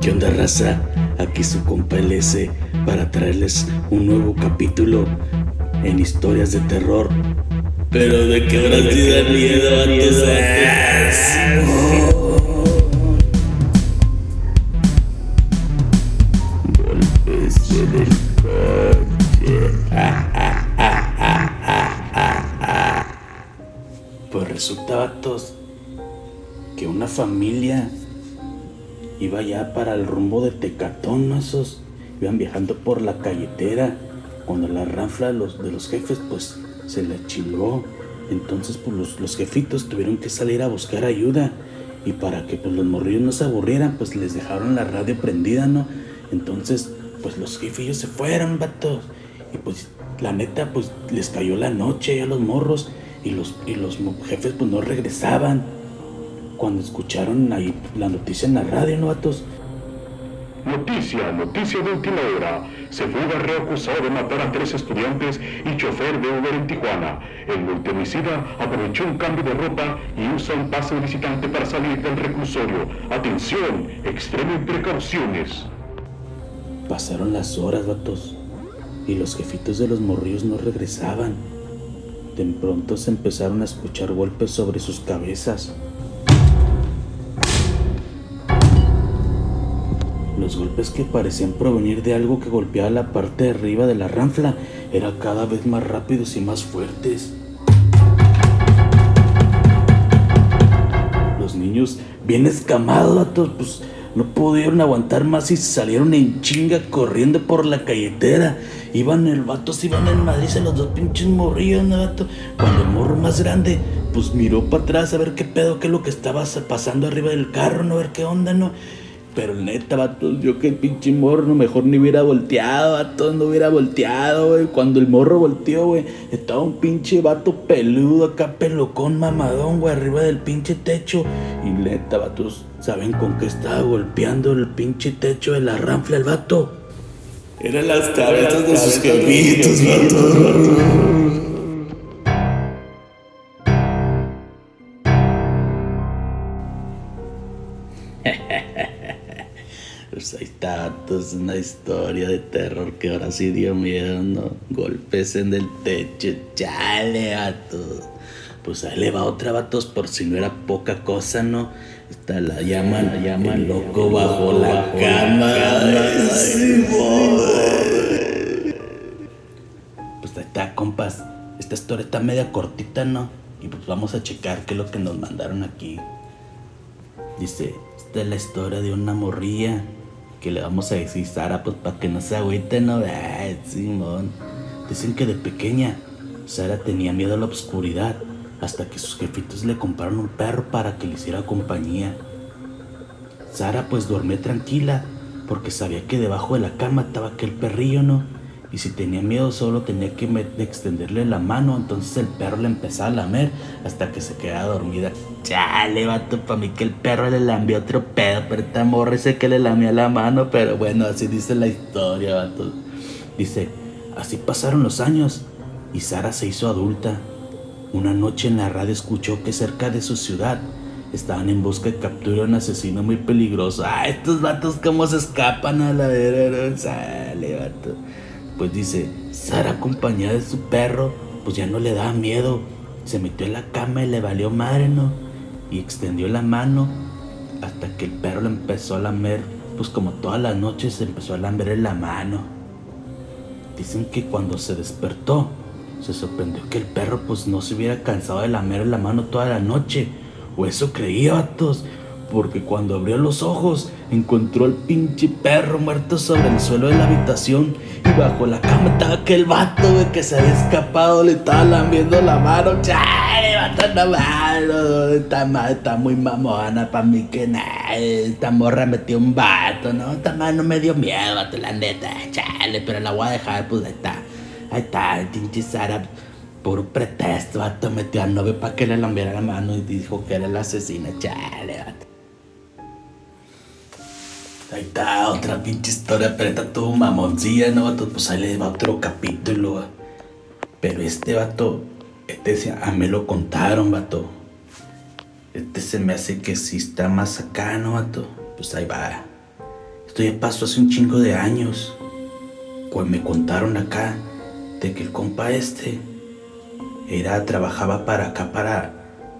¿Qué onda, raza? Aquí su compa LS para traerles un nuevo capítulo en historias de terror. Pero de que ahora sí da miedo, el Pues resulta, vatos, que una familia iba ya para el rumbo de Tecatón, iban viajando por la calletera cuando la ranfla de los, jefes pues se le chingó. Entonces pues los, los jefitos tuvieron que salir a buscar ayuda y para que pues los morrillos no se aburrieran pues les dejaron la radio prendida, ¿no? Entonces pues los jefillos se fueron, vatos. Y pues la neta pues les cayó la noche a los morros y los, y los jefes pues no regresaban cuando escucharon ahí la noticia en la radio, ¿no, vatos? Noticia, noticia de última hora. Se fuga reo acusado de matar a tres estudiantes y chofer de Uber en Tijuana. El multimicida aprovechó un cambio de ropa y usa un pase visitante para salir del reclusorio. Atención, extremen precauciones. Pasaron las horas, vatos, y los jefitos de los morrillos no regresaban. De pronto se empezaron a escuchar golpes sobre sus cabezas. Los golpes que parecían provenir de algo que golpeaba la parte de arriba de la ranfla eran cada vez más rápidos y más fuertes. Los niños, bien escamados, pues no pudieron aguantar más y salieron en chinga corriendo por la calletera. Iban el vato, se iban en Madrid, los dos pinches morrillos, ¿no, vato? Cuando el morro más grande, pues miró para atrás a ver qué pedo, qué es lo que estaba pasando arriba del carro, no a ver qué onda, ¿no? Pero neta, vato, yo que el pinche morro mejor ni hubiera volteado, vato, no hubiera volteado, güey. Cuando el morro volteó, güey, estaba un pinche vato peludo acá, pelocón, mamadón, güey, arriba del pinche techo. Y neta, vatos, ¿saben con qué estaba golpeando el pinche techo de la ranfla el vato? Eran las cabezas de sus jefitos, vato. Es una historia de terror que ahora sí dio miedo, ¿no? Golpes en el techo, chale, vatos. Pues ahí le va otra, vatos, por si no era poca cosa, ¿no? Está la llama, la llama, loco bajo, la, cama. pues ahí está, compas. Esta historia está media cortita, ¿no? Y pues vamos a checar qué es lo que nos mandaron aquí. Dice, esta es la historia de una morrilla que le vamos a decir Sara, pues para que no se agüite, ¿no? Simón. Dicen que de pequeña Sara tenía miedo a la oscuridad hasta que sus jefitos le compraron un perro para que le hiciera compañía. Sara pues dormía tranquila porque sabía que debajo de la cama estaba aquel perrillo, ¿no? Y si tenía miedo solo tenía que extenderle la mano, entonces el perro le empezaba a lamer hasta que se quedaba dormida. Chale, vato, para mí que el perro le lambió otro pedo, pero esta morra sé que le lamía la mano, pero bueno, así dice la historia, vato. Dice, así pasaron los años y Sara se hizo adulta. Una noche en la radio escuchó que cerca de su ciudad estaban en busca de captura a un asesino muy peligroso. Ah, estos vatos cómo se escapan a la vera, sale, vato pues dice, Sara acompañada de su perro, pues ya no le daba miedo. Se metió en la cama y le valió madre, ¿no? Y extendió la mano hasta que el perro le empezó a lamer, pues como todas las noches se empezó a lamer en la mano. Dicen que cuando se despertó, se sorprendió que el perro pues no se hubiera cansado de lamer en la mano toda la noche. O eso creía, vatos porque cuando abrió los ojos encontró al pinche perro muerto sobre el suelo de la habitación y bajo la cama estaba aquel vato, que se había escapado, le estaba lambiendo la mano. ¡Chale, vato, no malo! Está, está muy mamona para mí que nada, esta morra metió un vato, ¿no? Esta madre no me dio miedo, vato, la neta, chale, pero la voy a dejar, pues ahí está, ahí está, el pinche Sara puro pretexto, vato, metió a novio para que le lambiera la mano y dijo que era el asesino, chale, vato. Ahí está, otra pinche historia, pero está todo mamoncilla, ¿no, vato? Pues ahí le va otro capítulo. Pero este vato, este a mí lo contaron, vato. Este se me hace que sí está más acá, ¿no, vato? Pues ahí va. Esto ya pasó hace un chingo de años. Pues me contaron acá de que el compa este era, trabajaba para acá, para,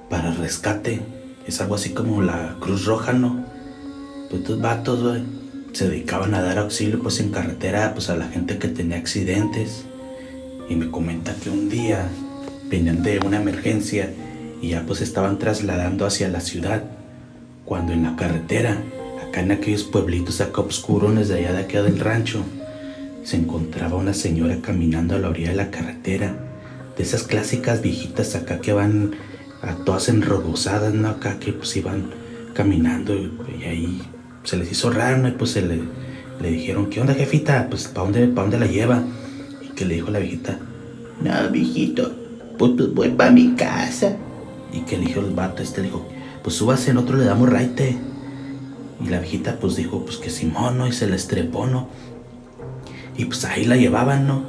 para rescate. Es algo así como la Cruz Roja, ¿no? Pues estos vatos, güey, se dedicaban a dar auxilio, pues en carretera, pues a la gente que tenía accidentes. Y me comenta que un día venían de una emergencia y ya pues estaban trasladando hacia la ciudad. Cuando en la carretera, acá en aquellos pueblitos acá oscurones de allá de acá del rancho, se encontraba una señora caminando a la orilla de la carretera. De esas clásicas viejitas acá que van a todas enrogosadas, ¿no? Acá que pues iban caminando y, ahí se les hizo raro, ¿no? Y pues se le, le dijeron, ¿qué onda jefita? Pues ¿para dónde, pa dónde la lleva? Y que le dijo la viejita, no, viejito, pues, pues voy para mi casa. Y que le dijo el vato, este dijo, pues súbase, otro le damos raite. Y la viejita pues dijo, pues que Simón, ¿no? Y se le estrepó, ¿no? Y pues ahí la llevaban, ¿no?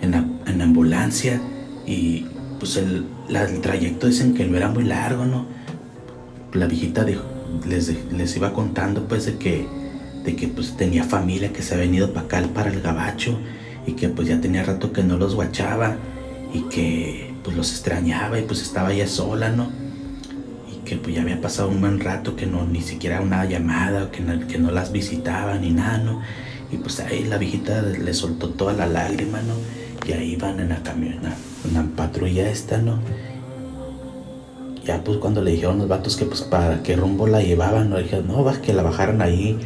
En la, en ambulancia. Y pues el, trayecto dicen que no era muy largo, ¿no? La viejita dijo, les, les iba contando pues de que, de que pues tenía familia que se había venido para acá, para el gabacho. Y que pues ya tenía rato que no los guachaba. Y que pues los extrañaba y pues estaba ya sola, ¿no? Y que pues ya había pasado un buen rato que no, ni siquiera una llamada, que no, que no las visitaba ni nada, ¿no? Y pues ahí la viejita le soltó toda la lágrima, ¿no? Y ahí van en la camioneta, en la patrulla esta, ¿no? Ya pues cuando le dijeron los vatos que pues para qué rumbo la llevaban, ¿no? Dijeron, no, que la bajaran ahí,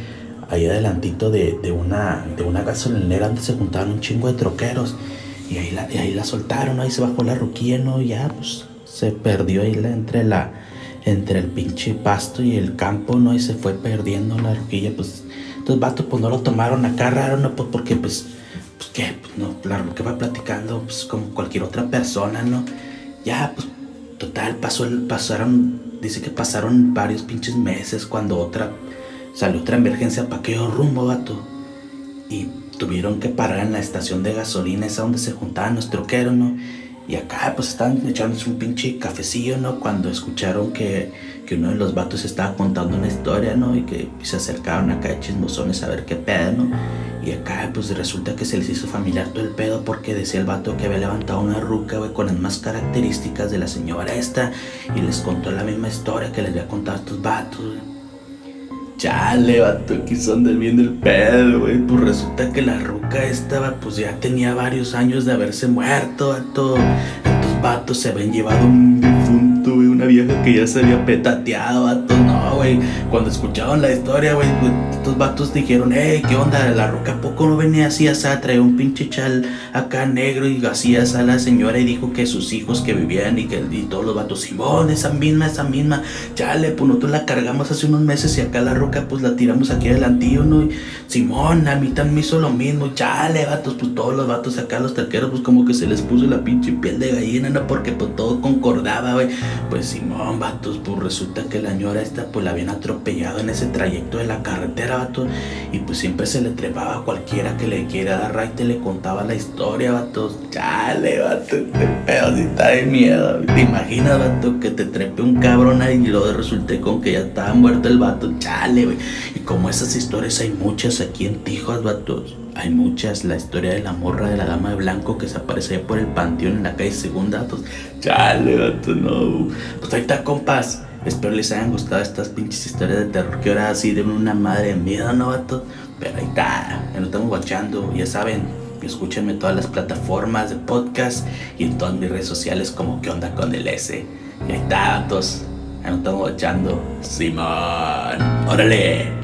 ahí adelantito de, de, una, de una gasolinera donde se juntaban un chingo de troqueros. Y ahí la, ahí la soltaron, ahí se bajó la ruquilla, ¿no? Ya, pues se perdió ahí la, entre la entre el pinche pasto y el campo, ¿no? Y se fue perdiendo la ruquilla, pues. Entonces, vato, pues no lo tomaron acá raro, ¿no? Pues porque, pues, pues qué, pues no, claro, que va platicando, pues como cualquier otra persona, ¿no? Ya, pues, total, pasó el, pasaron, dice que pasaron varios pinches meses cuando otra, salió otra emergencia para aquello rumbo, vato. Y tuvieron que parar en la estación de gasolina, esa donde se juntaban los troqueros, ¿no? Y acá pues estaban echándose un pinche cafecillo, ¿no? Cuando escucharon que, que, uno de los vatos estaba contando una historia, ¿no? Y que se acercaron acá de chismosones a ver qué pedo, ¿no? Y acá pues resulta que se les hizo familiar todo el pedo porque decía el vato que había levantado una ruca, güey, con las más características de la señora esta. Y les contó la misma historia que les había contado a estos vatos, güey. Chale, vato, aquí son del bien del pedo, güey. Pues resulta que la ruca estaba, pues ya tenía varios años de haberse muerto, vato. Estos vatos se habían llevado un difunto, güey. Una vieja que ya se había petateado, vato. No, güey. Cuando escucharon la historia, güey, pues, estos vatos dijeron, eh, ¿qué onda? La ruca ¿a poco no venía así, a traer un pinche chal acá negro y así a la señora y dijo que sus hijos que vivían y que todos los vatos, Simón, esa misma, esa misma. Chale, pues nosotros la cargamos hace unos meses y acá la ruca pues la tiramos aquí adelantillo, ¿no? Simón, a mí también me hizo lo mismo, chale, vatos, pues todos los vatos acá, los talqueros, pues como que se les puso la pinche piel de gallina, ¿no? Porque pues todo concordaba, güey. Pues Simón, vatos, pues resulta que la ñora esta, pues la habían atropellado en ese trayecto de la carretera, Y pues siempre se le trepaba a cualquiera que le quiera dar raite, le contaba la historia, vatos. Chale, vato, este pedo si está de miedo. ¿Te imaginas, vato, que te trepe un cabrón ahí y luego resulte con que ya estaba muerto el vato? Chale, y como esas historias hay muchas aquí en Tijuas, vatos. Hay muchas. La historia de la morra de la dama de blanco que se aparece por el panteón en la calle Segunda, vatos. Chale, vatos, no. Pues ahí está, compas. Espero les hayan gustado estas pinches historias de terror que ahora sí de una madre de miedo, ¿no, vatos? Pero ahí está. Ya nos estamos guachando. Ya saben, escúchenme en todas las plataformas de podcast y en todas mis redes sociales como que onda con el S. Y ahí está, vatos. Ahí nos estamos echando. Simón. Órale.